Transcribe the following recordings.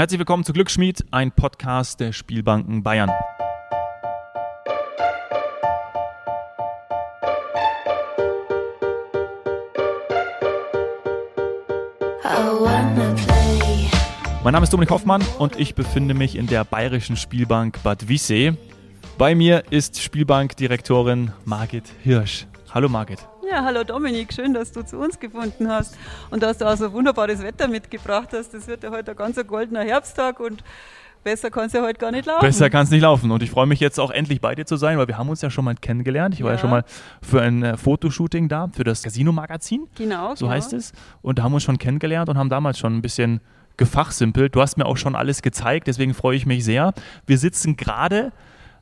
Herzlich willkommen zu Glücksschmied, ein Podcast der Spielbanken Bayern. Mein Name ist Dominik Hoffmann und ich befinde mich in der Bayerischen Spielbank Bad Wiessee. Bei mir ist Spielbankdirektorin Margit Hirsch. Hallo Margit. Ja, hallo Dominik, schön, dass du zu uns gefunden hast und dass du auch so wunderbares Wetter mitgebracht hast. Das wird ja heute ein ganz goldener Herbsttag und besser kann es ja heute gar nicht laufen. Besser kann es nicht laufen und ich freue mich jetzt auch endlich bei dir zu sein, weil wir haben uns ja schon mal kennengelernt. Ich war ja, ja schon mal für ein äh, Fotoshooting da, für das Casino-Magazin. Genau. So genau. heißt es. Und da haben wir uns schon kennengelernt und haben damals schon ein bisschen gefachsimpelt. Du hast mir auch schon alles gezeigt, deswegen freue ich mich sehr. Wir sitzen gerade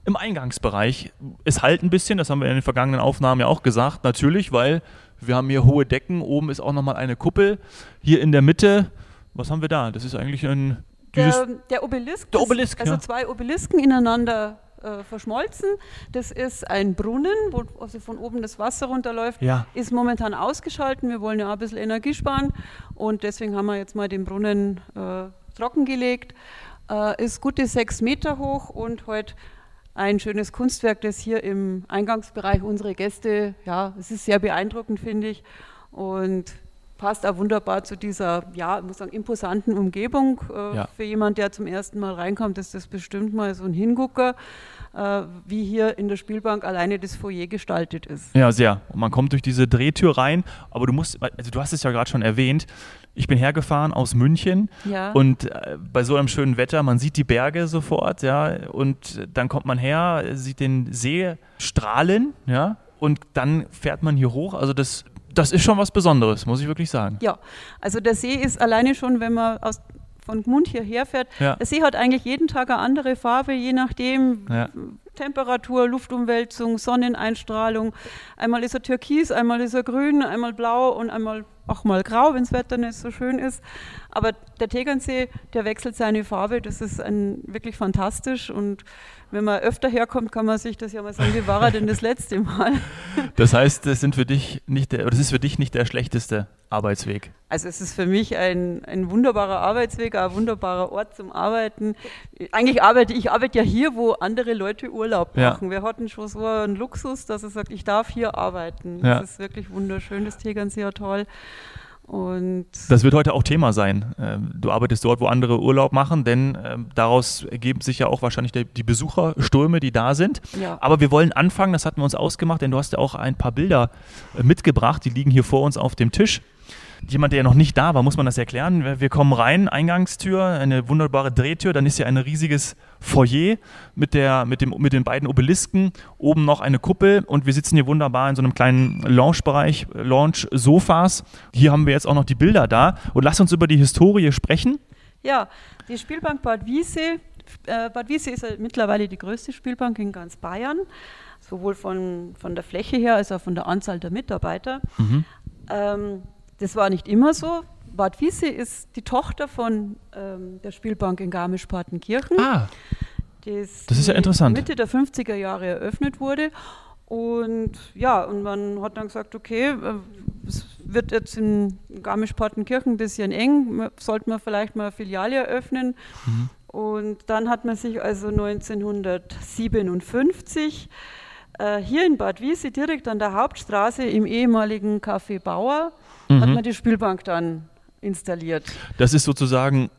im Eingangsbereich. Es halt ein bisschen, das haben wir in den vergangenen Aufnahmen ja auch gesagt, natürlich, weil wir haben hier hohe Decken, oben ist auch nochmal eine Kuppel. Hier in der Mitte, was haben wir da? Das ist eigentlich ein... Der, der, Obelisk. Der Obelisk, Also ja. zwei Obelisken ineinander äh, verschmolzen. Das ist ein Brunnen, wo also von oben das Wasser runterläuft. Ja. Ist momentan ausgeschalten. Wir wollen ja auch ein bisschen Energie sparen und deswegen haben wir jetzt mal den Brunnen äh, trockengelegt. Äh, ist gute sechs Meter hoch und heute ein schönes Kunstwerk, das hier im Eingangsbereich unsere Gäste, ja, es ist sehr beeindruckend, finde ich. Und passt auch wunderbar zu dieser, ja, muss sagen, imposanten Umgebung. Äh, ja. Für jemanden, der zum ersten Mal reinkommt, ist das bestimmt mal so ein Hingucker, äh, wie hier in der Spielbank alleine das Foyer gestaltet ist. Ja, sehr. Und man kommt durch diese Drehtür rein, aber du musst, also du hast es ja gerade schon erwähnt, ich bin hergefahren aus München ja. und äh, bei so einem schönen Wetter, man sieht die Berge sofort, ja, und dann kommt man her, sieht den See strahlen, ja, und dann fährt man hier hoch. Also das, das ist schon was Besonderes, muss ich wirklich sagen. Ja, also der See ist alleine schon, wenn man aus von Gmund hierher fährt, ja. der See hat eigentlich jeden Tag eine andere Farbe, je nachdem, ja. Temperatur, Luftumwälzung, Sonneneinstrahlung. Einmal ist er türkis, einmal ist er grün, einmal blau und einmal auch mal grau, wenn das Wetter nicht so schön ist. Aber der Tegernsee, der wechselt seine Farbe, das ist ein, wirklich fantastisch und wenn man öfter herkommt, kann man sich das ja mal sagen, wie war er denn das letzte Mal? Das heißt, das, sind für dich nicht der, das ist für dich nicht der schlechteste Arbeitsweg? Also es ist für mich ein, ein wunderbarer Arbeitsweg, ein wunderbarer Ort zum Arbeiten. Eigentlich arbeite ich arbeite ja hier, wo andere Leute Urlaub machen. Ja. Wir hatten schon so einen Luxus, dass er sagt, ich darf hier arbeiten. Ja. Das ist wirklich wunderschön, das Tegernsee toll. Und das wird heute auch Thema sein. Ähm, du arbeitest dort, wo andere Urlaub machen, denn ähm, daraus ergeben sich ja auch wahrscheinlich die Besucherströme, die da sind. Ja. Aber wir wollen anfangen, das hatten wir uns ausgemacht, denn du hast ja auch ein paar Bilder äh, mitgebracht, die liegen hier vor uns auf dem Tisch jemand, der noch nicht da war, muss man das erklären. Wir kommen rein, Eingangstür, eine wunderbare Drehtür, dann ist hier ein riesiges Foyer mit, der, mit, dem, mit den beiden Obelisken, oben noch eine Kuppel und wir sitzen hier wunderbar in so einem kleinen Lounge-Bereich, Lounge-Sofas. Hier haben wir jetzt auch noch die Bilder da und lass uns über die Historie sprechen. Ja, die Spielbank Bad Wiese. Äh, Bad Wiese ist ja mittlerweile die größte Spielbank in ganz Bayern, sowohl von, von der Fläche her als auch von der Anzahl der Mitarbeiter. Mhm. Ähm, das war nicht immer so. Bad Wiese ist die Tochter von ähm, der Spielbank in Garmisch-Partenkirchen. Ah, das, das ist ja interessant. Mitte der 50er Jahre eröffnet wurde. Und ja, und man hat dann gesagt, okay, äh, es wird jetzt in Garmisch-Partenkirchen ein bisschen eng, sollte man vielleicht mal eine Filiale eröffnen. Mhm. Und dann hat man sich also 1957 äh, hier in Bad Wiese direkt an der Hauptstraße im ehemaligen Café Bauer mhm. hat man die Spielbank dann installiert. Das ist sozusagen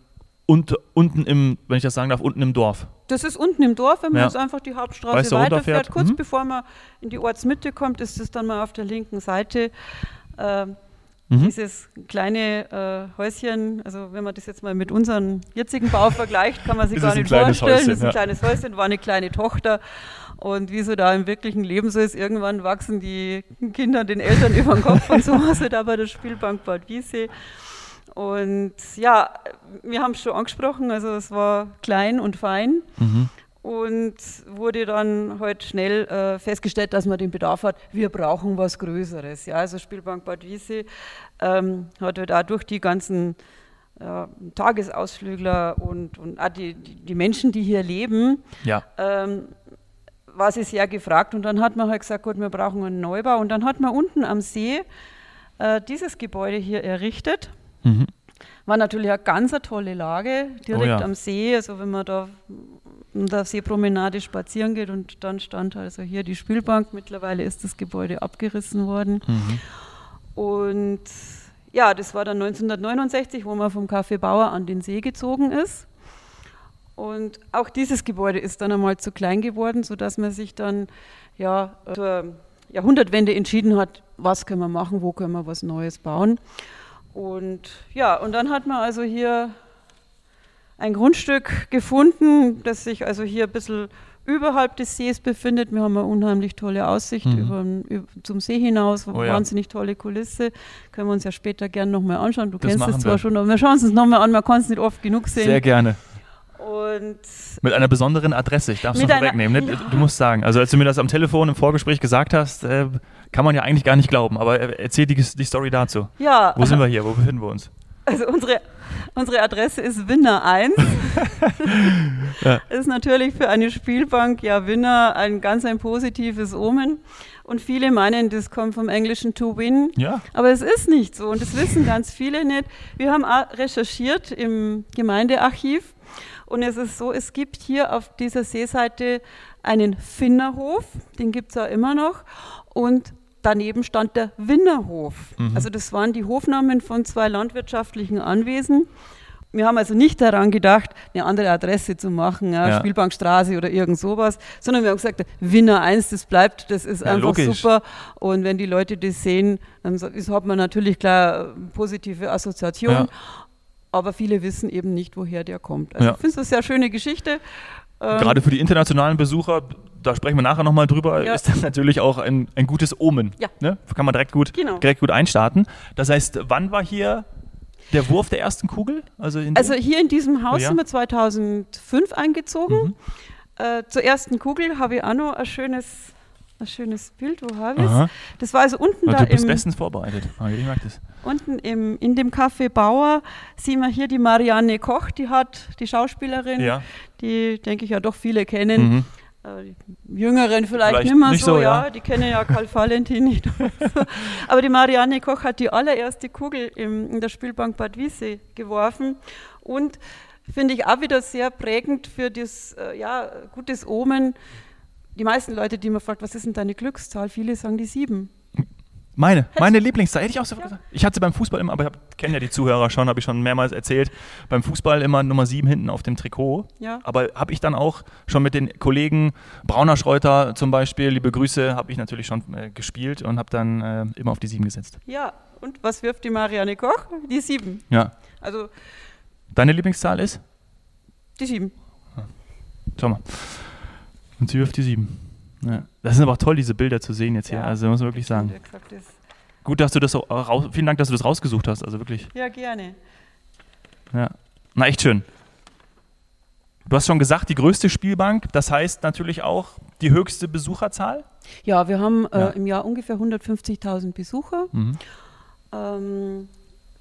und, unten im, wenn ich das sagen darf, unten im Dorf. Das ist unten im Dorf, wenn man ja. jetzt einfach die Hauptstraße weißt du, weiterfährt. Kurz mhm. bevor man in die Ortsmitte kommt, ist es dann mal auf der linken Seite. Äh, mhm. Dieses kleine äh, Häuschen, also wenn man das jetzt mal mit unserem jetzigen Bau vergleicht, kann man sich gar nicht vorstellen. Häuschen, das ist ein ja. kleines Häuschen, war eine kleine Tochter. Und wie so da im wirklichen Leben so ist, irgendwann wachsen die Kinder den Eltern über den Kopf und so war es da bei der Spielbank Bad Wiese. Und ja, wir haben es schon angesprochen, also es war klein und fein. Mhm. Und wurde dann halt schnell äh, festgestellt, dass man den Bedarf hat, wir brauchen was Größeres. Ja, also Spielbank Bad Wiese ähm, hat halt auch durch die ganzen ja, Tagesausflügler und, und auch die, die, Menschen, die hier leben, ja. ähm, war sie sehr gefragt und dann hat man halt gesagt, gut, wir brauchen einen Neubau und dann hat man unten am See äh, dieses Gebäude hier errichtet. Mhm. War natürlich eine ganz tolle Lage, direkt Oh ja. am See. Also wenn man da der Seepromenade spazieren geht und dann stand also hier die Spielbank. Mittlerweile ist das Gebäude abgerissen worden. Mhm. Und ja, das war dann 1969, wo man vom Café Bauer an den See gezogen ist. Und auch dieses Gebäude ist dann einmal zu klein geworden, sodass man sich dann ja, zur Jahrhundertwende entschieden hat, was können wir machen, wo können wir was Neues bauen. Und ja, und dann hat man also hier ein Grundstück gefunden, das sich also hier ein bisschen überhalb des Sees befindet. Wir haben eine unheimlich tolle Aussicht Mhm. über, über, zum See hinaus, Oh ja. wahnsinnig tolle Kulisse. Können wir uns ja später gerne nochmal anschauen. Du Das kennst es zwar wir. schon, aber wir schauen es uns nochmal an, man kann es nicht oft genug sehen. Sehr gerne. Und Mit einer besonderen Adresse. Ich darf es noch vorwegnehmen. Ne? Du musst sagen. Also als du mir das am Telefon im Vorgespräch gesagt hast, äh, kann man ja eigentlich gar nicht glauben. Aber äh, erzähl die, die Story dazu. ja, Wo sind wir hier? Wo befinden wir uns? Also unsere, unsere Adresse ist Winner 1. Ja. Ist natürlich für eine Spielbank, ja, Winner ein ganz ein positives Omen. Und viele meinen, das kommt vom englischen to win. Ja. Aber es ist nicht so und das wissen ganz viele nicht. Wir haben recherchiert im Gemeindearchiv und es ist so, es gibt hier auf dieser Seeseite einen Finnerhof, den gibt es auch immer noch und daneben stand der Winnerhof. Mhm. Also das waren die Hofnamen von zwei landwirtschaftlichen Anwesen. Wir haben also nicht daran gedacht, eine andere Adresse zu machen, ja, Ja. Spielbankstraße oder irgend sowas, sondern wir haben gesagt, Winner 1, das bleibt, das ist Ja, einfach logisch. super. Und wenn die Leute das sehen, dann hat man natürlich klar äh, positive Assoziationen. Aber viele wissen eben nicht, woher der kommt. Also ich finde es eine sehr schöne Geschichte. Ähm, Gerade für die internationalen Besucher, da sprechen wir nachher nochmal drüber, Ja. ist das natürlich auch ein, ein gutes Omen. Ja. Ne? Kann man direkt gut, Genau. direkt gut einstarten. Das heißt, wann war hier der Wurf der ersten Kugel? Also, in Also hier in diesem Haus Oh ja? sind wir 2005 eingezogen. Mhm. Äh, zur ersten Kugel habe ich auch noch ein schönes, ein schönes Bild. Wo habe ich Aha. Das war also unten Ja, da du bist im, bestens vorbereitet. Ah, Ich merke das. unten im, in dem Café Bauer sehen wir hier die Marianne Koch, die hat die Schauspielerin, Ja. die denke ich ja doch viele kennen. Mhm. Äh, die Jüngeren vielleicht, Vielleicht nicht mehr nicht so, so, ja. ja. die kennen ja Karl Valentin nicht. Aber die Marianne Koch hat die allererste Kugel im, in der Spielbank Bad Wiessee geworfen und finde ich auch wieder sehr prägend für das äh, ja, gutes Omen. Die meisten Leute, die mir fragen, was ist denn deine Glückszahl? Viele sagen die sieben. Meine, meine Lieblingszahl, hätte ich auch so gesagt. Ich hatte beim Fußball immer, aber ich kenne ja die Zuhörer schon, habe ich schon mehrmals erzählt, beim Fußball immer Nummer 7 hinten auf dem Trikot. Ja. Aber habe ich dann auch schon mit den Kollegen Brauner Schreuter zum Beispiel, liebe Grüße, habe ich natürlich schon äh, gespielt und habe dann äh, immer auf die 7 gesetzt. Ja, und was wirft die Marianne Koch? Die sieben. Ja. Also Deine Lieblingszahl ist? die sieben. Schau mal. Und sie wirft die 7. Ja. Das sind aber auch toll, diese Bilder zu sehen jetzt hier. Ja. Also muss man wirklich sagen. Gut, dass du das so raus, vielen Dank, dass du das rausgesucht hast. Also wirklich. Ja, gerne. Ja. Na, echt schön. Du hast schon gesagt, die größte Spielbank, das heißt natürlich auch die höchste Besucherzahl. Ja, wir haben äh, Ja. im Jahr ungefähr 150.000 Besucher. Mhm. Ähm,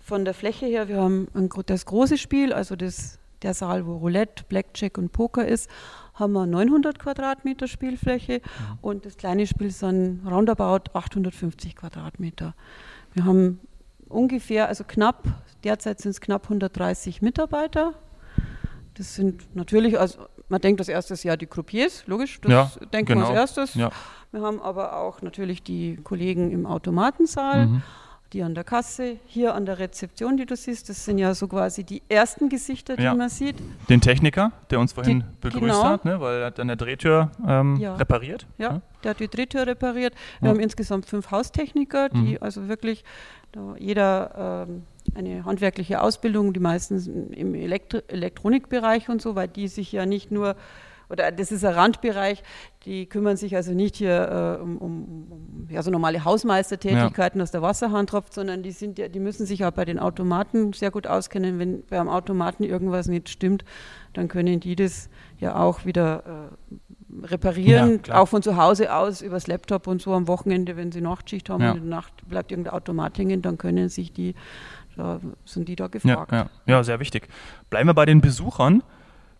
von der Fläche her, wir haben ein, das große Spiel, also das, der Saal, wo Roulette, Blackjack und Poker ist, haben wir 900 Quadratmeter Spielfläche und das kleine Spiel sind roundabout 850 Quadratmeter. Wir haben ungefähr, also knapp, derzeit sind es knapp 130 Mitarbeiter. Das sind natürlich, also man denkt als erstes ja die Croupiers, logisch, das Ja, denkt man genau. als erstes. Ja. Wir haben aber auch natürlich die Kollegen im Automatensaal, Mhm. Die an der Kasse, hier an der Rezeption, die du siehst. Das sind ja so quasi die ersten Gesichter, die Ja. man sieht. Den Techniker, der uns vorhin Die- begrüßt genau. hat, ne, weil er hat an der Drehtür ähm, Ja. repariert. Ja, ne? der hat die Drehtür repariert. Wir Ja. haben insgesamt fünf Haustechniker, die Mhm. also wirklich, da jeder ähm, eine handwerkliche Ausbildung, die meistens im Elektro Elektronikbereich und so, weil die sich ja nicht nur, oder das ist ein Randbereich, die kümmern sich also nicht hier äh, um, um, ja, so normale Hausmeistertätigkeiten, dass der Wasserhahn tropft, sondern die, sind ja, die müssen sich auch bei den Automaten sehr gut auskennen. Wenn beim Automaten irgendwas nicht stimmt, dann können die das ja auch wieder äh, reparieren, Ja, auch von zu Hause aus übers Laptop und so am Wochenende, wenn sie Nachtschicht haben Ja. und in der Nacht bleibt irgendein Automat hängen, dann können sich die, da sind die da Ja, gefragt. ja, ja, sehr wichtig. Bleiben wir bei den Besuchern.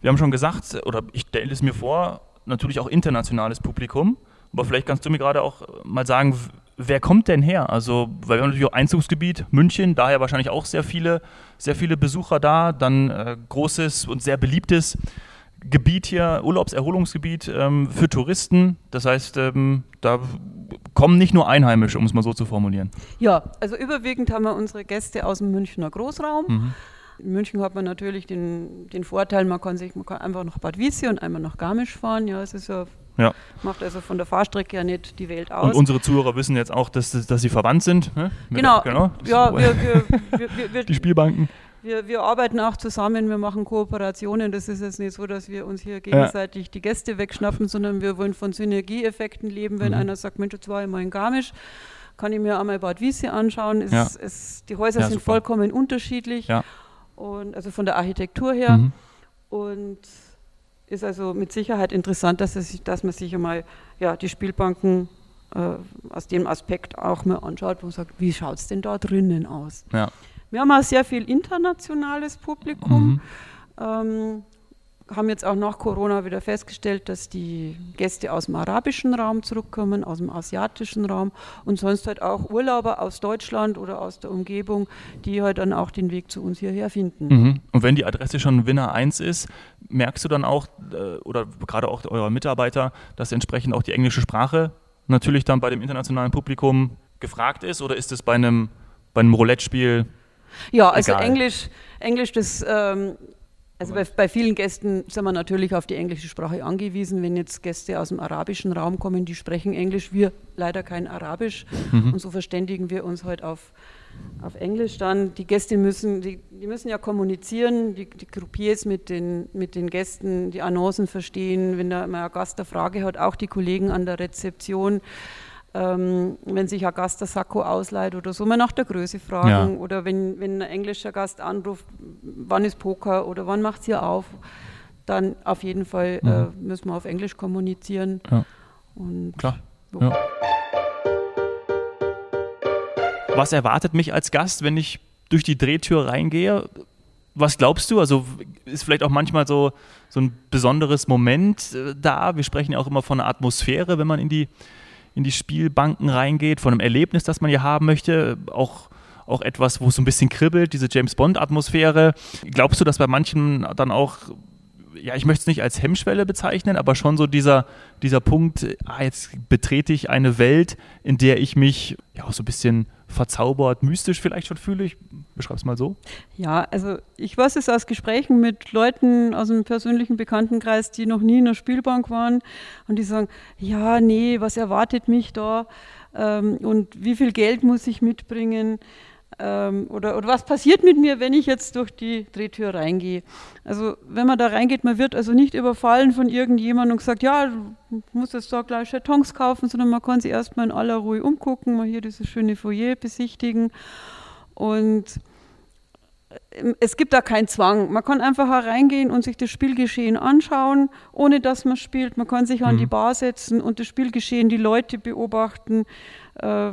Wir haben schon gesagt, oder ich stelle es mir vor, natürlich auch internationales Publikum. Aber vielleicht kannst du mir gerade auch mal sagen, wer kommt denn her? Also, weil wir haben natürlich auch Einzugsgebiet, München, daher wahrscheinlich auch sehr viele, sehr viele Besucher da. Dann äh, großes und sehr beliebtes Gebiet hier, Urlaubserholungsgebiet ähm, für Touristen. Das heißt, ähm, da kommen nicht nur Einheimische, um es mal so zu formulieren. Ja, also überwiegend haben wir unsere Gäste aus dem Münchner Großraum. Mhm. In München hat man natürlich den, den Vorteil, man kann sich man kann einfach nach Bad Wiessee und einmal nach Garmisch fahren. Ja, es ist ja ja. Macht also von der Fahrstrecke ja nicht die Welt aus. Und unsere Zuhörer wissen jetzt auch, dass, dass sie verwandt sind. Ne? Genau. genau. Ja, wir, wir, wir, die Spielbanken. Wir, wir, arbeiten auch zusammen, wir machen Kooperationen. Das ist jetzt nicht so, dass wir uns hier gegenseitig ja. die Gäste wegschnappen, sondern wir wollen von Synergieeffekten leben. Wenn mhm. einer sagt, Mensch, jetzt war ich mal in Garmisch, kann ich mir einmal Bad Wiese anschauen. Es, ja. es, die Häuser ja, sind super. vollkommen unterschiedlich. Und also von der Architektur her. Mhm. Und ist also mit Sicherheit interessant, dass, es, dass man sich einmal ja, die Spielbanken äh, aus dem Aspekt auch mal anschaut und sagt, wie schaut es denn da drinnen aus? Ja. Wir haben auch sehr viel internationales Publikum. Mhm. Ähm, haben jetzt auch nach Corona wieder festgestellt, dass die Gäste aus dem arabischen Raum zurückkommen, aus dem asiatischen Raum und sonst halt auch Urlauber aus Deutschland oder aus der Umgebung, die halt dann auch den Weg zu uns hierher finden. Mhm. Und wenn die Adresse schon Winner 1 ist, merkst du dann auch, äh, oder gerade auch eurer Mitarbeiter, dass entsprechend auch die englische Sprache natürlich dann bei dem internationalen Publikum gefragt ist oder ist es bei einem, bei einem Roulette-Spiel ja, also Egal. Englisch, Englisch, das ähm, also bei, bei, vielen Gästen sind wir natürlich auf die englische Sprache angewiesen. Wenn jetzt Gäste aus dem arabischen Raum kommen, die sprechen Englisch, wir leider kein Arabisch. Mhm. Und so verständigen wir uns heute halt auf, auf Englisch dann. Die Gäste müssen, die, die müssen ja kommunizieren, die, die Groupiers mit den, mit den Gästen, die Annoncen verstehen. Wenn da mal ein Gast eine Frage hat, auch die Kollegen an der Rezeption ähm, wenn sich ein Gast ein Sakko ausleiht oder so, mal nach der Größe fragen. Ja. Oder wenn, wenn ein englischer Gast anruft, wann ist Poker oder wann macht es hier auf, dann auf jeden Fall mhm. äh, müssen wir auf Englisch kommunizieren. Ja. Und, Klar. So. Ja. Was erwartet mich als Gast, wenn ich durch die Drehtür reingehe? Was glaubst du? Also ist vielleicht auch manchmal so, so ein besonderes Moment äh, da? Wir sprechen ja auch immer von einer Atmosphäre, wenn man in die in die Spielbanken reingeht, von einem Erlebnis, das man hier haben möchte, auch auch etwas, wo es so ein bisschen kribbelt, diese James Bond-Atmosphäre. Glaubst du, dass bei manchen dann auch, ja, ich möchte es nicht als Hemmschwelle bezeichnen, aber schon so dieser, dieser Punkt, ah, jetzt betrete ich eine Welt, in der ich mich ja auch so ein bisschen verzaubert, mystisch vielleicht schon fühle. Ich beschreibe es mal so. Ja, also ich weiß es aus Gesprächen mit Leuten aus dem persönlichen Bekanntenkreis, die noch nie in der Spielbank waren und die sagen, ja, nee, was erwartet mich da ähm, und wie viel Geld muss ich mitbringen? Ähm, oder, oder was passiert mit mir, wenn ich jetzt durch die Drehtür reingehe? Also wenn man da reingeht, man wird also nicht überfallen von irgendjemandem und gesagt, ja, du musst jetzt da gleich Chatons kaufen, sondern man kann sich erstmal in aller Ruhe umgucken, mal hier dieses schöne Foyer besichtigen und ähm, es gibt da keinen Zwang. Man kann einfach hereingehen und sich das Spielgeschehen anschauen, ohne dass man spielt. Man kann sich an mhm. die Bar setzen und das Spielgeschehen, die Leute beobachten. Äh,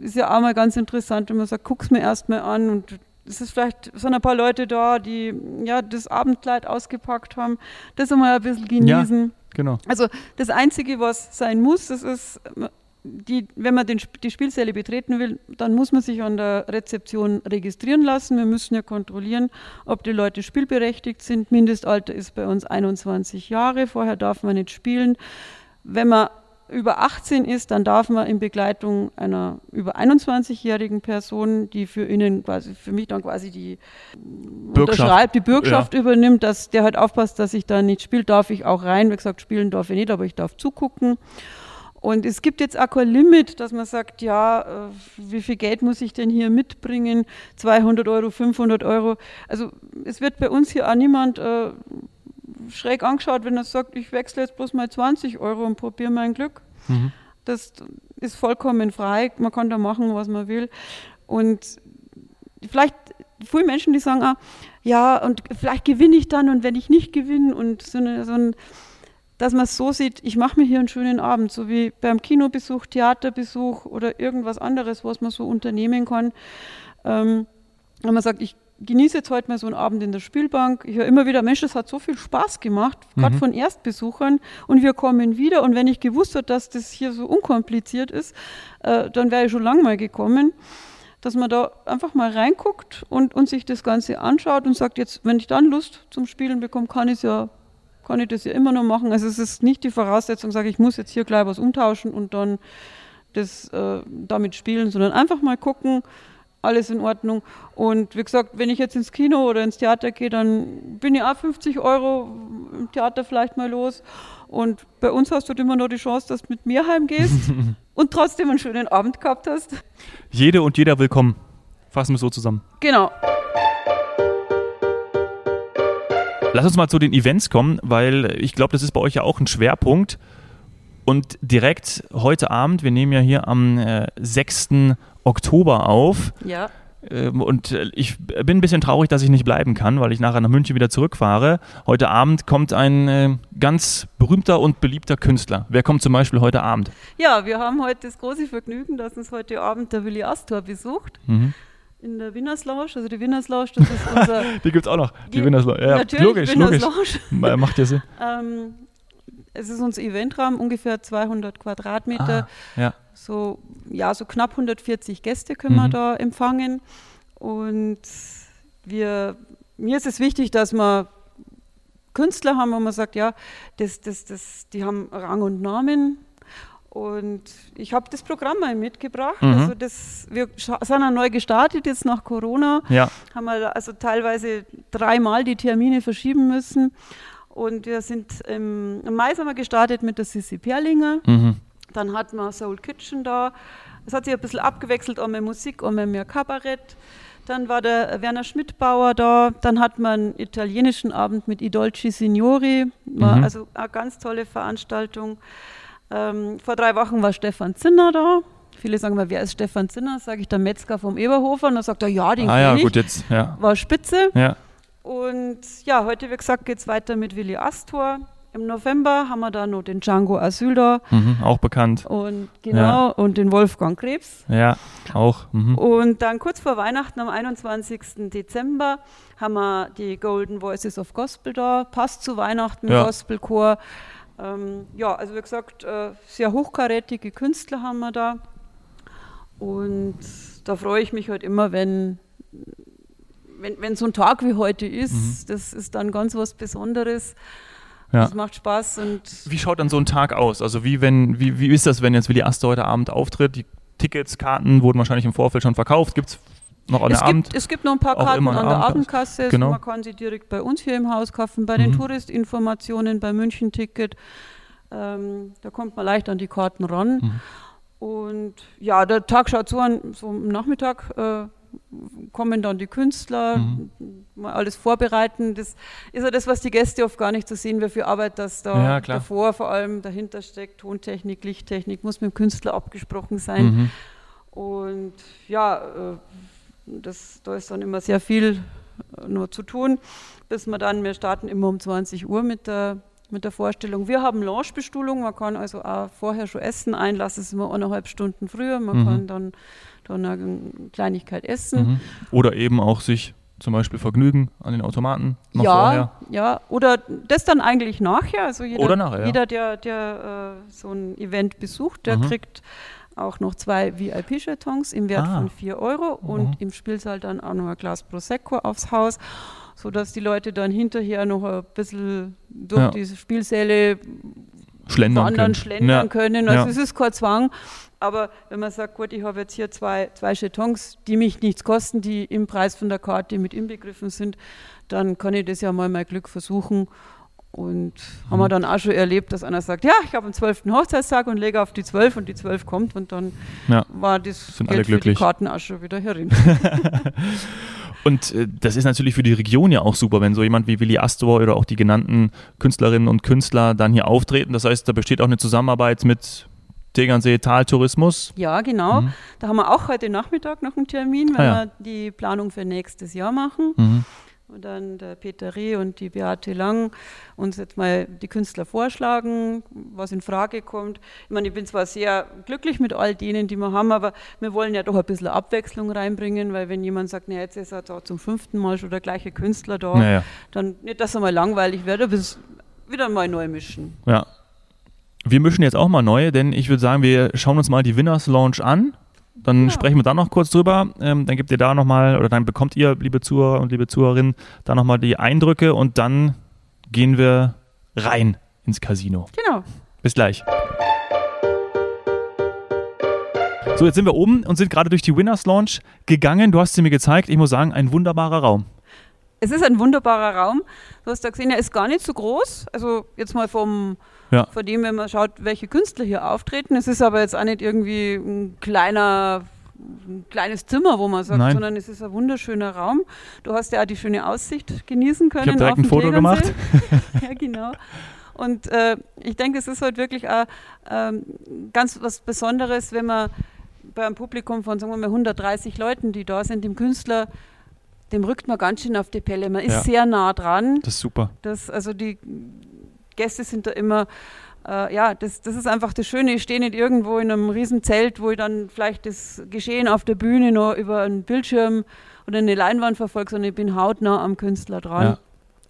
ist ja auch mal ganz interessant, wenn man sagt, guck's mir erstmal an und es ist vielleicht sind ein paar Leute da, die ja das Abendkleid ausgepackt haben, das einmal ein bisschen genießen. Ja, genau. Also das Einzige, was sein muss, das ist die, wenn man den, die Spielsäle betreten will, dann muss man sich an der Rezeption registrieren lassen. Wir müssen ja kontrollieren, ob die Leute spielberechtigt sind. Mindestalter ist bei uns 21 Jahre. Vorher darf man nicht spielen. Wenn man über 18 ist, dann darf man in Begleitung einer über 21-jährigen Person, die für ihnen quasi, für mich dann quasi die Bürgschaft, die Bürgschaft ja. übernimmt, dass der halt aufpasst, dass ich da nicht spiele, darf ich auch rein. Wie gesagt, spielen darf ich nicht, aber ich darf zugucken. Und es gibt jetzt auch kein Limit, dass man sagt, ja, äh, wie viel Geld muss ich denn hier mitbringen? 200 Euro, 500 Euro. Also es wird bei uns hier auch niemand äh, schräg angeschaut, wenn er sagt, ich wechsle jetzt bloß mal 20 Euro und probiere mein Glück. Mhm. Das ist vollkommen frei. Man kann da machen, was man will. Und vielleicht viele Menschen, die sagen, ah, ja, und vielleicht gewinne ich dann und wenn ich nicht gewinne und so, eine, so ein dass man es so sieht, ich mache mir hier einen schönen Abend, so wie beim Kinobesuch, Theaterbesuch oder irgendwas anderes, was man so unternehmen kann. Ähm, wenn man sagt, ich genieße jetzt heute mal so einen Abend in der Spielbank. Ich höre immer wieder, Mensch, das hat so viel Spaß gemacht, gerade Mhm. von Erstbesuchern. Und wir kommen wieder. Und wenn ich gewusst hätte, dass das hier so unkompliziert ist, äh, dann wäre ich schon lange mal gekommen. Dass man da einfach mal reinguckt und, und sich das Ganze anschaut und sagt, jetzt, wenn ich dann Lust zum Spielen bekomme, kann ich ja, kann ich das ja immer noch machen. Also es ist nicht die Voraussetzung, sage ich muss jetzt hier gleich was umtauschen und dann das äh, damit spielen, sondern einfach mal gucken, alles in Ordnung. Und wie gesagt, wenn ich jetzt ins Kino oder ins Theater gehe, dann bin ich auch 50 Euro im Theater vielleicht mal los. Und bei uns hast du immer noch die Chance, dass du mit mir heimgehst und trotzdem einen schönen Abend gehabt hast. Jede und jeder willkommen. Fassen wir es so zusammen. Genau. Lass uns mal zu den Events kommen, weil ich glaube, das ist bei euch ja auch ein Schwerpunkt. Und direkt heute Abend, wir nehmen ja hier am äh, 6. Oktober auf. Ja. Ähm, und äh, ich bin ein bisschen traurig, dass ich nicht bleiben kann, weil ich nachher nach München wieder zurückfahre. Heute Abend kommt ein äh, ganz berühmter und beliebter Künstler. Wer kommt zum Beispiel heute Abend? Ja, wir haben heute das große Vergnügen, dass uns heute Abend der Willi Astor besucht. Mhm. In der Winners Lounge. Also die Winners Lounge, das ist unser. Die gibt es auch noch. Die, Die- Winnerslo- Ja, natürlich, logisch, Winners logisch. Lounge. Macht ja Sinn. Ähm, es ist unser Eventraum, ungefähr 200 Quadratmeter. Ah, ja. So, ja, so knapp 140 Gäste können wir Mhm. da empfangen. Und wir, mir ist es wichtig, dass wir Künstler haben, wo man sagt, ja, das, das, das, die haben Rang und Namen. Und ich habe das Programm mal mitgebracht. Mhm. Also das, wir sind ja neu gestartet jetzt nach Corona ja. haben wir also teilweise dreimal die Termine verschieben müssen. Und wir sind im, im Mai sind wir gestartet mit der Sissi Perlinger. Mhm. Dann hatten wir Soul Kitchen da. Es hat sich ein bisschen abgewechselt, einmal Musik, einmal mehr Kabarett. Dann war der Werner Schmidtbauer da. Dann hatten wir einen italienischen Abend mit I Dolci Signori. War Mhm. also eine ganz tolle Veranstaltung. Ähm, vor drei Wochen war Stefan Zinner da. Viele sagen mal, wer ist Stefan Zinner? Sage ich der Metzger vom Eberhofer. Und dann sagt er, ja, den Ah ja, ich. gut, jetzt. Ja. War spitze. ja. Und ja, heute, wie gesagt, geht es weiter mit Willi Astor. Im November haben wir dann noch den Django Asyl da Mhm. Auch bekannt. und genau und den Wolfgang Krebs. Ja, auch. Mhm. Und dann kurz vor Weihnachten am 21. Dezember haben wir die Golden Voices of Gospel da. Passt zu Weihnachten, Ja. Gospelchor. Ähm, ja, also wie gesagt, äh, sehr hochkarätige Künstler haben wir da. Und da freue ich mich halt immer, wenn, wenn, wenn so ein Tag wie heute ist. Das ist dann ganz was Besonderes. Ja. Das macht Spaß und Wie schaut dann so ein Tag aus? Also wie wenn, wie, wie ist das, wenn jetzt Willi Astor heute Abend auftritt? Die Tickets, Karten wurden wahrscheinlich im Vorfeld schon verkauft. Gibt es noch an es der Abend? gibt, es gibt noch ein paar Karten an der Abendkasse. Abendkasse. Genau. Man kann sie direkt bei uns hier im Haus kaufen, bei den Mhm. Touristinformationen, bei München Ticket. Ähm, da kommt man leicht an die Karten ran. Mhm. Und ja, der Tag schaut so an, so am Nachmittag äh, kommen dann die Künstler, Mhm. mal alles vorbereiten. Das ist ja das, was die Gäste oft gar nicht so sehen, wie viel Arbeit das da Ja, davor vor allem dahinter steckt. Tontechnik, Lichttechnik, muss mit dem Künstler abgesprochen sein. Mhm. Und ja, äh, das, da ist dann immer sehr viel äh, nur zu tun, bis wir dann, wir starten immer um 20 Uhr mit der, mit der Vorstellung. Wir haben Loungebestuhlung, man kann also auch vorher schon essen, Einlass ist immer eineinhalb Stunden früher, man Mhm. kann dann, dann eine Kleinigkeit essen. Mhm. Oder eben auch sich zum Beispiel vergnügen an den Automaten noch ja, vorher. ja, oder das dann eigentlich nachher. Also jeder, Oder nachher, ja. jeder der, der äh, so ein Event besucht, der Mhm. kriegt auch noch zwei VIP-Jetons im Wert Ah. von 4 Euro und Mhm. im Spielsaal dann auch noch ein Glas Prosecco aufs Haus, sodass die Leute dann hinterher noch ein bisschen durch Ja. diese Spielsäle Schlendern wandern, können. schlendern Ja. können. Also Ja. es ist kein Zwang. Aber wenn man sagt, gut, ich habe jetzt hier zwei, zwei Jetons, die mich nichts kosten, die im Preis von der Karte mit inbegriffen sind, dann kann ich das ja mal mein Glück versuchen. Und haben Mhm. wir dann auch schon erlebt, dass einer sagt, ja, ich habe am 12. Hochzeitstag und lege auf die 12 und die 12 kommt und dann Ja. war das Sind Geld alle für die glücklich. Karten auch schon wieder herin. Und äh, das ist natürlich für die Region ja auch super, wenn so jemand wie Willi Astor oder auch die genannten Künstlerinnen und Künstler dann hier auftreten. Das heißt, da besteht auch eine Zusammenarbeit mit Tegernsee Taltourismus. Ja, genau. Mhm. Da haben wir auch heute Nachmittag noch einen Termin, wenn Ah, ja. wir die Planung für nächstes Jahr machen. Mhm. und dann der Peter Reh und die Beate Lang uns jetzt mal die Künstler vorschlagen, was in Frage kommt. Ich meine, ich bin zwar sehr glücklich mit all denen, die wir haben, aber wir wollen ja doch ein bisschen Abwechslung reinbringen, weil wenn jemand sagt, na, jetzt ist er da zum fünften Mal schon der gleiche Künstler da, Naja. dann nicht, dass er mal langweilig wird, aber es wieder mal neu mischen. Ja. Wir mischen jetzt auch mal neu, denn ich würde sagen, wir schauen uns mal die Winners Launch an. Dann Ja. sprechen wir da noch kurz drüber. Ähm, dann gebt ihr da nochmal, oder dann bekommt ihr, liebe Zuhörer und liebe Zuhörerinnen, da nochmal die Eindrücke und dann gehen wir rein ins Casino. Genau. Bis gleich. So, jetzt sind wir oben und sind gerade durch die Winners Launch gegangen. Du hast sie mir gezeigt. Ich muss sagen, ein wunderbarer Raum. Es ist ein wunderbarer Raum. Du hast da gesehen, er ist gar nicht so groß. Also jetzt mal vom, Ja. von dem, wenn man schaut, welche Künstler hier auftreten. Es ist aber jetzt auch nicht irgendwie ein kleiner ein kleines Zimmer, wo man sagt, Nein. sondern es ist ein wunderschöner Raum. Du hast ja auch die schöne Aussicht genießen können. Ich habe direkt ein Foto Tegernsee. gemacht. ja, genau. Und äh, ich denke, es ist halt wirklich auch ähm, ganz was Besonderes, wenn man bei einem Publikum von, sagen wir mal, 130 Leuten, die da sind, dem Künstler, dem rückt man ganz schön auf die Pelle. Man ist Ja. sehr nah dran. Das ist super. Das, also die Gäste sind da immer, äh, ja, das, das ist einfach das Schöne. Ich stehe nicht irgendwo in einem riesen Zelt, wo ich dann vielleicht das Geschehen auf der Bühne noch über einen Bildschirm oder eine Leinwand verfolge, sondern ich bin hautnah am Künstler dran. Ja.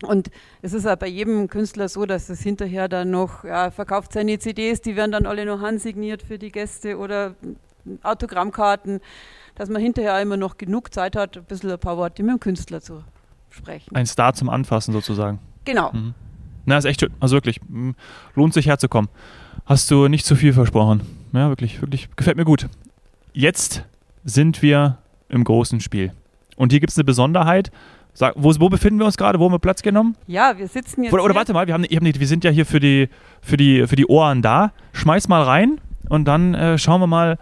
Und es ist auch bei jedem Künstler so, dass es hinterher dann noch, ja, verkauft seine CDs, die werden dann alle noch handsigniert für die Gäste oder Autogrammkarten, dass man hinterher immer noch genug Zeit hat, ein bisschen ein paar Worte mit dem Künstler zu sprechen. Ein Star zum Anfassen sozusagen. Genau. Mhm. Na, ist echt schön. Also wirklich, lohnt sich herzukommen. Hast du nicht zu viel versprochen. Ja, wirklich, wirklich, gefällt mir gut. Jetzt sind wir im großen Spiel. Und hier gibt es eine Besonderheit. Sag, wo, wo befinden wir uns gerade? Wo haben wir Platz genommen? Ja, wir sitzen jetzt Oder, oder warte mal, wir, haben, wir sind ja hier für die, für, die, für die Ohren da. Schmeiß mal rein und dann äh, schauen wir mal.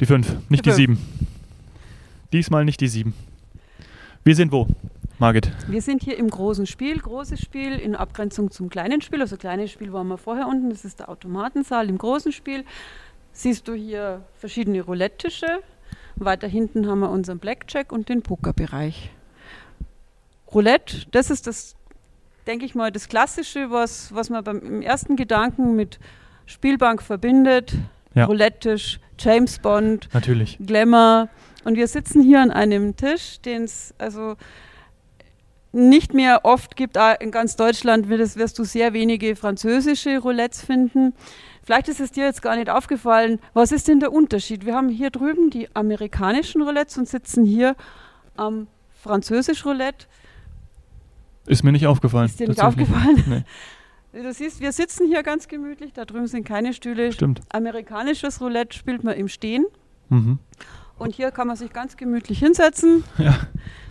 Die 5, nicht Die die fünf. 7. Diesmal nicht die 7. Wir sind wo, Margit? Wir sind hier im großen Spiel, großes Spiel in Abgrenzung zum kleinen Spiel. Also kleines Spiel waren wir vorher unten, das ist der Automatensaal. Im großen Spiel siehst du hier verschiedene Roulette-Tische. Weiter hinten haben wir unseren Blackjack und den Pokerbereich. Roulette, das ist das, denke ich mal, das Klassische, was, was man beim im ersten Gedanken mit Spielbank verbindet. Ja. Roulette-Tisch, James Bond, Natürlich. Glamour. Und wir sitzen hier an einem Tisch, den es also nicht mehr oft gibt. Auch In ganz Deutschland wirst, wirst du sehr wenige französische Roulettes finden. Vielleicht ist es dir jetzt gar nicht aufgefallen. Was ist denn der Unterschied? Wir haben hier drüben die amerikanischen Roulettes und sitzen hier am französisch Roulette. Ist mir nicht aufgefallen. Ist dir nicht aufgefallen? Nee, Du siehst, wir sitzen hier ganz gemütlich. Da drüben sind keine Stühle. stimmt. Amerikanisches Roulette spielt man im Stehen. Mhm. Und hier kann man sich ganz gemütlich hinsetzen. Ja.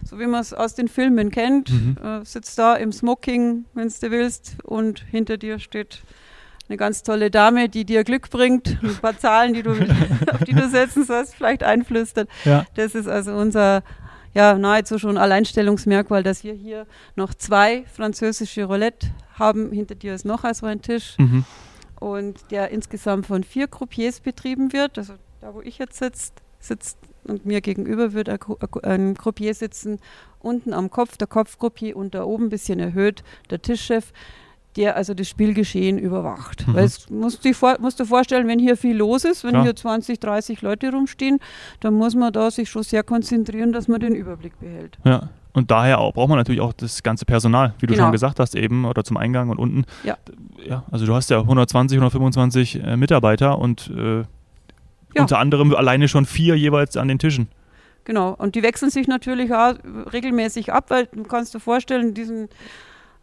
So wie man es aus den Filmen kennt. Mhm. Äh, sitzt da im Smoking, wenn du willst, und hinter dir steht eine ganz tolle Dame, die dir Glück bringt. Ein paar Zahlen, die du, auf die du setzen sollst, vielleicht einflüstert. Ja. Das ist also unser ja, nahezu schon Alleinstellungsmerkmal, dass wir hier noch zwei französische Roulette haben. Hinter dir ist noch also ein Tisch Mhm. und der insgesamt von vier Croupiers betrieben wird. Also da, wo ich jetzt sitzt, sitzt und mir gegenüber wird ein Croupier sitzen, unten am Kopf, der Kopfcroupier und da oben ein bisschen erhöht der Tischchef, der also das Spielgeschehen überwacht. Mhm. Weil es musst du, dir vor, musst du vorstellen, wenn hier viel los ist, wenn Klar. hier 20, 30 Leute rumstehen, dann muss man da sich schon sehr konzentrieren, dass man den Überblick behält. Ja. Und daher auch, braucht man natürlich auch das ganze Personal, wie du Genau. schon gesagt hast, eben oder zum Eingang und unten. Ja. ja also du hast ja 120, 125 äh, Mitarbeiter und äh, Ja. unter anderem alleine schon vier jeweils an den Tischen. Genau, und die wechseln sich natürlich auch regelmäßig ab, weil du kannst dir vorstellen, diesen,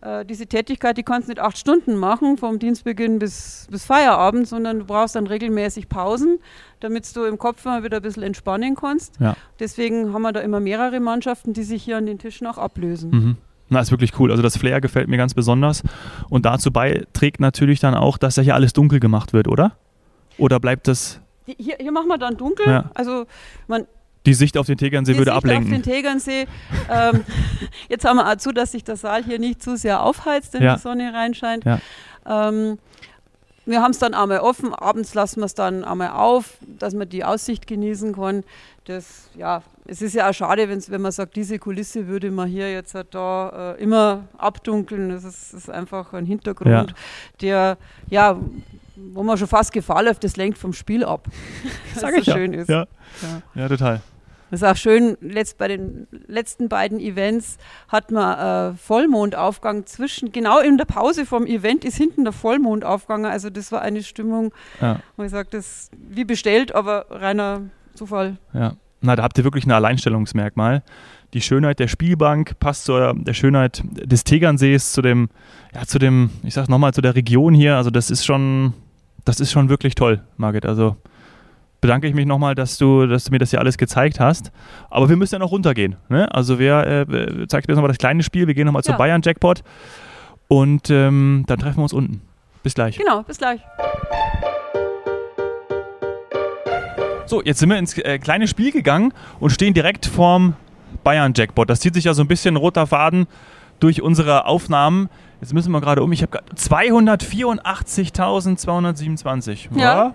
äh, diese Tätigkeit, die kannst du nicht acht Stunden machen, vom Dienstbeginn bis, bis Feierabend, sondern du brauchst dann regelmäßig Pausen, damit du im Kopf mal wieder ein bisschen entspannen kannst. Ja. Deswegen haben wir da immer mehrere Mannschaften, die sich hier an den Tischen auch ablösen. Mhm. Na, ist wirklich cool. Also das Flair gefällt mir ganz besonders. Und dazu beiträgt natürlich dann auch, dass ja hier alles dunkel gemacht wird, oder? Oder bleibt das. Hier, hier machen wir dann dunkel. Ja. Also man, Die Sicht auf den Tegernsee Die würde Sicht ablenken. auf den Tegernsee. ähm, jetzt haben wir auch zu, dass sich der Saal hier nicht zu sehr aufheizt, wenn Ja. die Sonne reinscheint. Ja. Ähm, wir haben es dann einmal offen, abends lassen wir es dann einmal auf, dass man die Aussicht genießen kann. Das, ja, es ist ja auch schade, wenn man sagt, diese Kulisse würde man hier jetzt halt da äh, immer abdunkeln. Das ist, ist einfach ein Hintergrund, der, ja, wo man schon fast Gefahr läuft, das lenkt vom Spiel ab. Sag ich so ja. schön ist. Ja. Ja. ja, total. Das ist auch schön, letzt, bei den letzten beiden Events hat man äh, Vollmondaufgang zwischen, genau in der Pause vom Event ist hinten der Vollmond aufgegangen. Also das war eine Stimmung, Ja. wo ich sage, das wie bestellt, aber reiner Zufall. Ja. Na, da habt ihr wirklich ein Alleinstellungsmerkmal. Die Schönheit der Spielbank passt zur der Schönheit des Tegernsees, zu dem, ja, zu dem, ich sag's nochmal, zu der Region hier. Also das ist schon, das ist schon wirklich toll, Margit. Also bedanke ich mich nochmal, dass du, dass du mir das hier alles gezeigt hast. Aber wir müssen ja noch runtergehen. Ne? Also wer äh, zeigt mir jetzt nochmal das kleine Spiel, wir gehen nochmal zum Ja. Bayern Jackpot und ähm, dann treffen wir uns unten. Bis gleich. Genau, bis gleich. So, jetzt sind wir ins äh, kleine Spiel gegangen und stehen direkt vorm Bayern Jackpot. Das zieht sich ja so ein bisschen roter Faden durch unsere Aufnahmen. Jetzt müssen wir gerade um. Ich habe 284.227. Ja.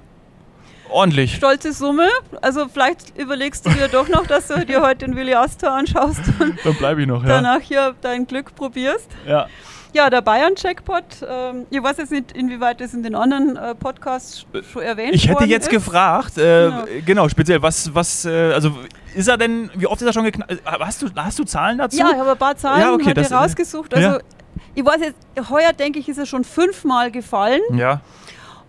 Ordentlich. Stolze Summe. Also vielleicht überlegst du dir doch noch, dass du dir heute den Willi Astor anschaust und Dann bleibe ich noch, ja. danach hier dein Glück probierst. ja. Ja, der Bayern-Jackpot. Ähm, ich weiß jetzt nicht, inwieweit das in den anderen äh, Podcasts sch- schon erwähnt Ich hätte jetzt ist. gefragt, äh, Genau. genau. speziell, was, was, äh, also ist er denn, wie oft ist er schon geknallt? Hast du, hast du Zahlen dazu? Ja, ich habe ein paar Zahlen Ja, okay, heute das- rausgesucht. Also ja. ich weiß jetzt, heuer denke ich, ist er schon fünfmal gefallen. ja.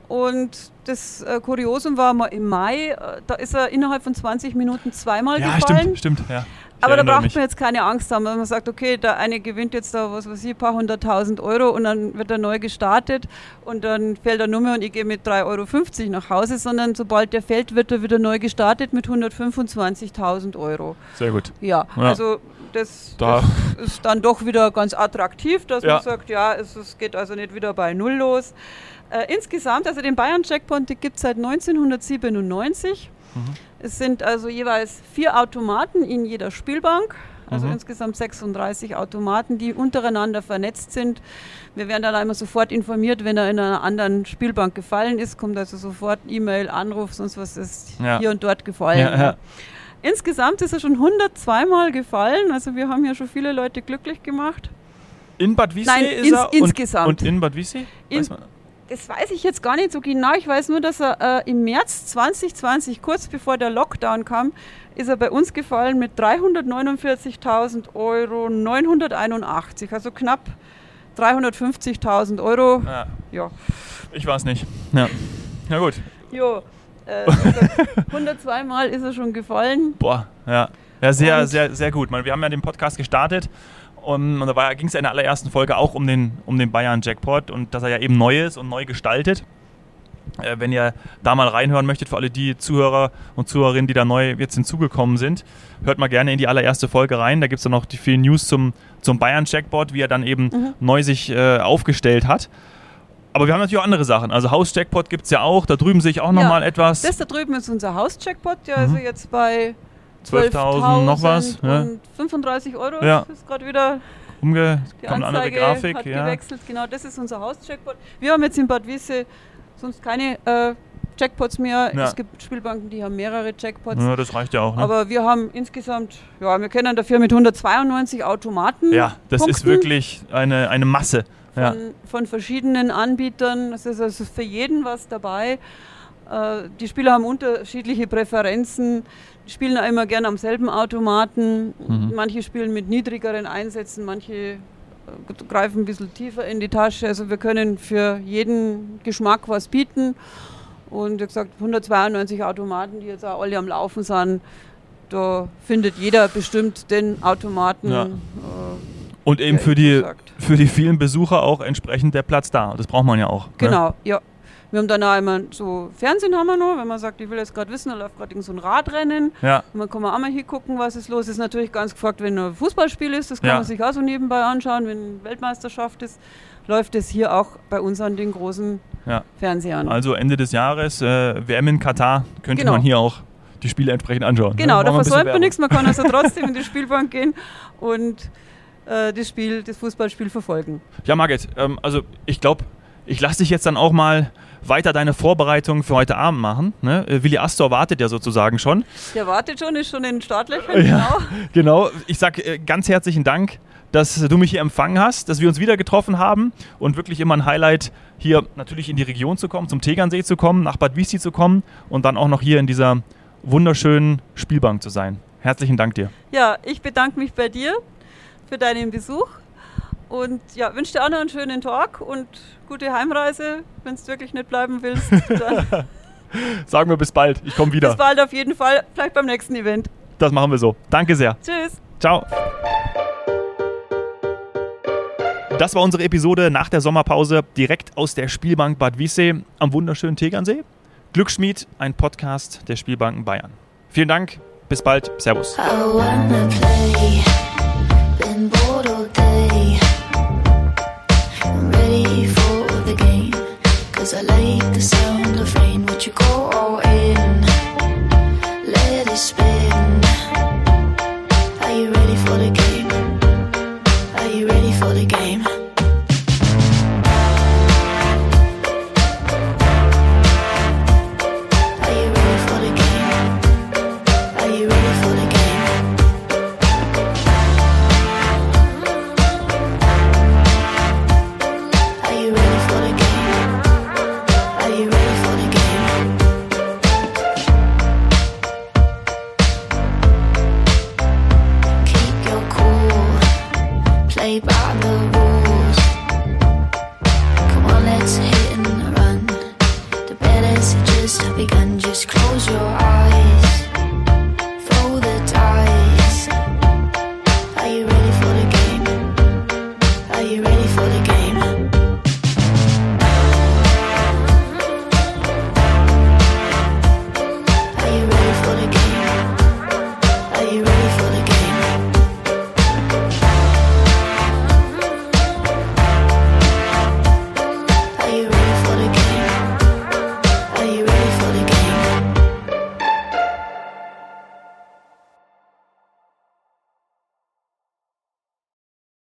Und das äh, Kuriosum war mal im Mai, äh, da ist er innerhalb von 20 Minuten zweimal Ja, gefallen. stimmt, stimmt. Ja. Ich Aber da braucht mich. man jetzt keine Angst haben, wenn man sagt, okay, der eine gewinnt jetzt da, was weiß ich, ein paar hunderttausend Euro und dann wird er neu gestartet und dann fällt er Nummer und ich gehe mit 3,50 Euro nach Hause, sondern sobald der fällt, wird er wieder neu gestartet mit 125.000 Euro. Sehr gut. Ja, Ja. also das, Da- das ist dann doch wieder ganz attraktiv, dass Ja. man sagt, ja, es, es geht also nicht wieder bei Null los. Äh, insgesamt, also den Bayern-Jackpot gibt es seit 1997. Mhm. Es sind also jeweils vier Automaten in jeder Spielbank. Also Mhm. insgesamt 36 Automaten, die untereinander vernetzt sind. Wir werden dann einmal sofort informiert, wenn er in einer anderen Spielbank gefallen ist, kommt also sofort E-Mail, Anruf, sonst was ist Ja. hier und dort gefallen. Ja, ja. Insgesamt ist er schon 102 Mal gefallen. Also wir haben ja schon viele Leute glücklich gemacht. In Bad Wiessee Nein, ist ins- er? insgesamt. Und, und in Bad Wiessee? In- Das weiß ich jetzt gar nicht so genau. Ich weiß nur, dass er äh, im März 2020, kurz bevor der Lockdown kam, ist er bei uns gefallen mit 349.000 Euro 981. Also knapp 350.000 Euro. Ja, Ja, ich weiß nicht. Ja. Na gut. jo. Äh, also 102 Mal ist er schon gefallen. Boah, ja. Ja, sehr, Und- sehr, sehr gut. Man, wir haben ja den Podcast gestartet und, und da ging es in der allerersten Folge auch um den, um den Bayern-Jackpot und dass er ja eben neu ist und neu gestaltet. Äh, wenn ihr da mal reinhören möchtet, für alle die Zuhörer und Zuhörerinnen, die da neu jetzt hinzugekommen sind, hört mal gerne in die allererste Folge rein. Da gibt es dann noch die vielen News zum, zum Bayern-Jackpot, wie er dann eben Mhm. neu sich äh, aufgestellt hat. Aber wir haben natürlich auch andere Sachen. Also Haus-Jackpot gibt es ja auch. Da drüben sehe ich auch Ja, nochmal etwas. Das da drüben ist unser Haus-Jackpot, der Mhm. also jetzt bei 12.000 noch was. Ja. und 35 Euro Ja. ist gerade wieder Umge Die eine andere Anzeige Grafik. hat Ja. gewechselt, genau, das ist unser Haus-Jackpot. Wir haben jetzt in Bad Wiese sonst keine äh, Jackpots mehr. Ja. Es gibt Spielbanken, die haben mehrere Jackpots. ja, das reicht ja auch. Ne? Aber wir haben insgesamt, ja, wir können dafür mit 192 Automaten ja, das ist punkten wirklich eine, eine Masse. Ja. von, von verschiedenen Anbietern. Es ist also für jeden was dabei. Äh, die Spieler haben unterschiedliche Präferenzen, spielen auch immer gerne am selben Automaten. Mhm. Manche spielen mit niedrigeren Einsätzen, manche äh, greifen ein bisschen tiefer in die Tasche. Also wir können für jeden Geschmack was bieten. Und wie gesagt, 192 Automaten, die jetzt auch alle am Laufen sind. Da findet jeder bestimmt den Automaten. Ja. Äh, Und eben für die, für die vielen Besucher auch entsprechend der Platz da. Das braucht man ja auch. Ne? Genau, ja. Wir haben dann auch immer so Fernsehen haben wir noch, wenn man sagt, ich will jetzt gerade wissen, da läuft gerade so ein Radrennen. Ja, Und dann kann man auch mal hingucken, was ist los. Ist natürlich ganz gefragt, wenn ein Fußballspiel ist, das kann Ja. man sich auch so nebenbei anschauen. Wenn Weltmeisterschaft ist, läuft es hier auch bei uns an den großen Ja. Fernsehern. also Ende des Jahres, äh, WM in Katar, könnte Genau. man hier auch die Spiele entsprechend anschauen. Genau, ne? da ein bisschen versäumt man nichts, man kann also trotzdem in die Spielbank gehen und äh, das Spiel, das Fußballspiel verfolgen. Ja, Margit, ähm, also ich glaube, ich lasse dich jetzt dann auch mal weiter deine Vorbereitungen für heute Abend machen. Ne? Äh, Willi Astor wartet ja sozusagen schon. Der wartet schon, ist schon in Startlöchern, Ja. genau. Genau, ich sage äh, ganz herzlichen Dank, dass du mich hier empfangen hast, dass wir uns wieder getroffen haben und wirklich immer ein Highlight, hier natürlich in die Region zu kommen, zum Tegernsee zu kommen, nach Bad Wiesti zu kommen und dann auch noch hier in dieser wunderschönen Spielbank zu sein. Herzlichen Dank dir. Ja, ich bedanke mich bei dir für deinen Besuch und ja, wünsche dir auch noch einen schönen Tag und gute Heimreise. Wenn du wirklich nicht bleiben willst, dann Sagen wir bis bald. Ich komme bis wieder. bald auf jeden Fall, vielleicht beim nächsten Event. Das machen wir so. Danke sehr. Tschüss. Ciao. Das war unsere Episode nach der Sommerpause direkt aus der Spielbank Bad Wiessee am wunderschönen Tegernsee. Glücksschmied, ein Podcast der Spielbanken Bayern. Vielen Dank, bis bald, Servus. I like the sound